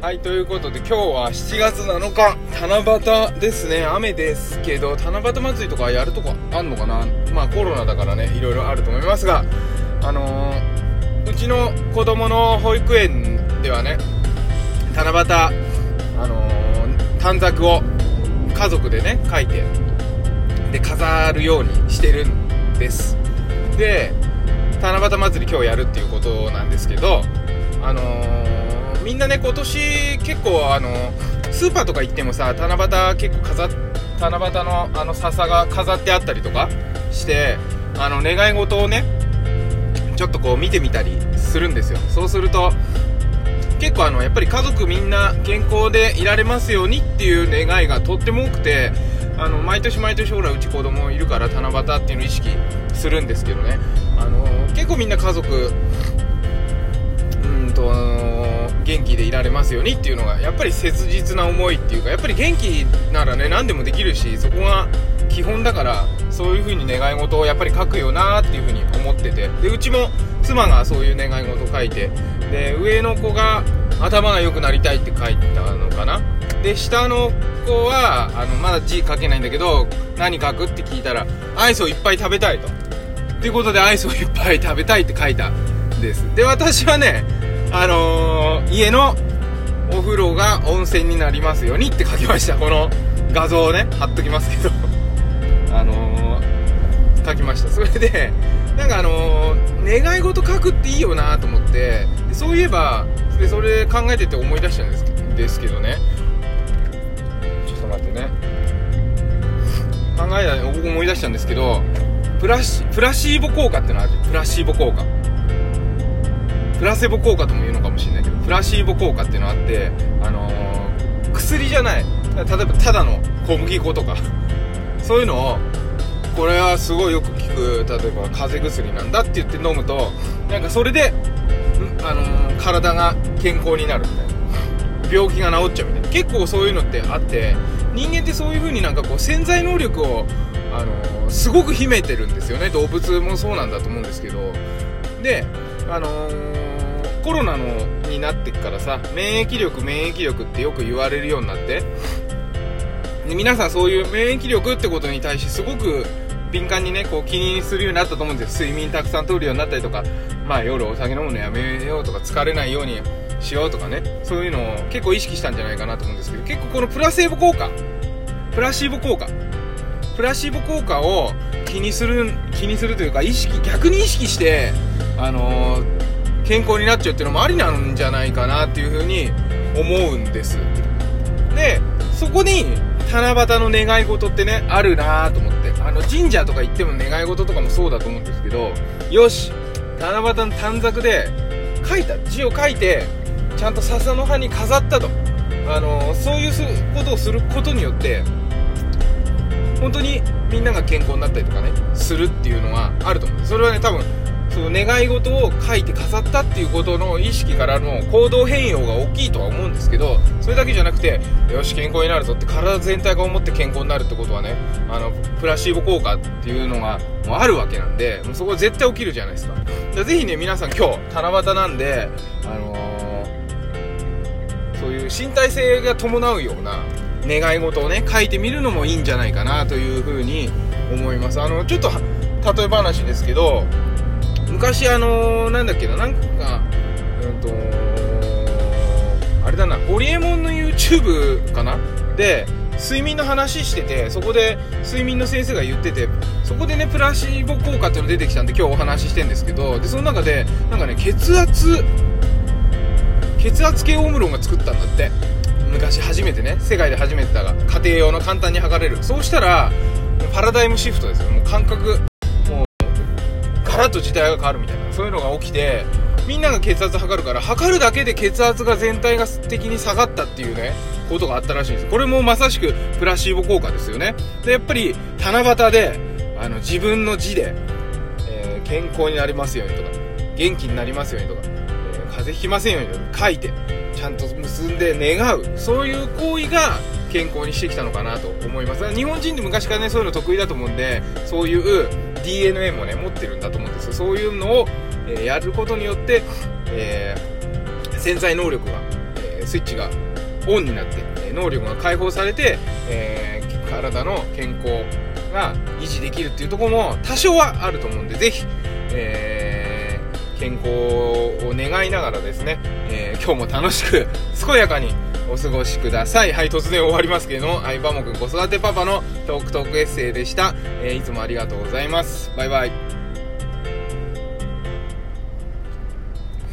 はい、ということで今日は7月7日、七夕ですね。雨ですけど、七夕祭りとかやるとこあんのかな？まあコロナだからね、いろいろあると思いますが、あのー、うちの子供の保育園ではね、七夕、あのー、短冊を家族でね、書いて、で、飾るようにしてるんです。で、七夕祭り今日やるっていうことなんですけど、あのーみんなね今年結構あのスーパーとか行ってもさ七夕結構飾っ七夕のあの笹が飾ってあったりとかしてあの願い事をねちょっとこう見てみたりするんですよ。そうすると結構あのやっぱり家族みんな健康でいられますようにっていう願いがとっても多くてあの毎年毎年ほらうち子供いるから七夕っていうのを意識するんですけどね。あの結構みんな家族元気でいられますようにっていうのがやっぱり切実な思いっていうかやっぱり元気ならね何でもできるしそこが基本だからそういう風に願い事をやっぱり書くよなっていう風に思ってて。でうちも妻がそういう願い事を書いて。で上の子が頭が良くなりたいって書いたのかな。で下の子はあのまだ字書けないんだけど何書くって聞いたらアイスをいっぱい食べたいと。ということでアイスをいっぱい食べたいって書いたんです。で私はねあのー、家のお風呂が温泉になりますようにって書きました。この画像をね貼っときますけど。あのー、書きました。それでなんかあのー、願い事書くっていいよなと思ってそういえばでそれ考えてて思い出したんですですけどね。ちょっと待ってね。考えた思い出したんですけどプラシプラシーボ効果ってのあるプラシーボ効果。プラセボ効果とも言うのかもしれないけどプラシーボ効果っていうのがあってあのー、薬じゃない例えばただの小麦粉とか。そういうのをこれはすごいよく効く例えば風邪薬なんだって言って飲むとなんかそれで、あのー、体が健康になるみたいな。病気が治っちゃうみたいな。結構そういうのってあって人間ってそういう風になんかこう潜在能力を、あのー、すごく秘めてるんですよね。動物もそうなんだと思うんですけど。であのーコロナのになってからさ免疫力免疫力ってよく言われるようになって。で皆さんそういう免疫力ってことに対してすごく敏感にねこう気にするようになったと思うんです。よ睡眠たくさんとるようになったりとかまあ夜お酒飲むのやめようとか疲れないようにしようとかね。そういうのを結構意識したんじゃないかなと思うんですけど結構このプラセーボ効果。プラシーボ効果。プラシーボ効果を気にする気にするというか意識逆に意識してあのー健康になっちゃうっていうのもありなんじゃないかなっていうふうに思うんです。でそこに七夕の願い事ってねあるなと思って。あの神社とか行っても願い事とかもそうだと思うんですけどよし七夕の短冊で書いた字を書いてちゃんと笹の葉に飾ったと。あのそういうことをすることによって本当にみんなが健康になったりとかねするっていうのはあると思うそれはね多分その願い事を書いて飾ったっていうことの意識からの行動変容が大きいとは思うんですけどそれだけじゃなくてよし健康になるぞって体全体が思って健康になるってことはねあのプラシーボ効果っていうのがもうあるわけなんでもうそこは絶対起きるじゃないですか。かぜひね皆さん今日七夕なんであのー、そういう身体性が伴うような願い事をね書いてみるのもいいんじゃないかなというふうに思います。あのちょっと例え話ですけど昔あのー、なんだっけななんかうんとあれだなホリエモンの YouTube かな？で睡眠の話しててそこで睡眠の先生が言っててそこでねプラシーボ効果っていうの出てきたんで今日お話ししてんですけどでその中でなんかね血圧血圧計オムロンが作ったんだって。昔初めてね世界で初めてだが家庭用の簡単に測れる。そうしたらパラダイムシフトですよ。もう感覚ラッと時代が変わるみたいなそういうのが起きてみんなが血圧測るから測るだけで血圧が全体が的に下がったっていうねことがあったらしいんです。これもまさしくプラシーボ効果ですよね。でやっぱり七夕であの自分の字で、えー、健康になりますようにとか元気になりますようにとか、えー、風邪ひきませんようにとか書いてちゃんと結んで願う。そういう行為が健康にしてきたのかなと思います。日本人って昔からねそういうの得意だと思うんでそういう DNA もね持ってるんだと思うんですよ。そういうのを、えー、やることによって、えー、潜在能力が、えー、スイッチがオンになって、え能力が解放されて、え、体の健康が維持できるっていうところも多少はあると思うんで、ぜひ、え、健康を願いながらですね、え、今日も楽しく、健やかにお過ごしください。はい、突然終わりますけれども、はい、バモくん子育てパパのトークトークエッセイでした。えー、いつもありがとうございます。バイバイ。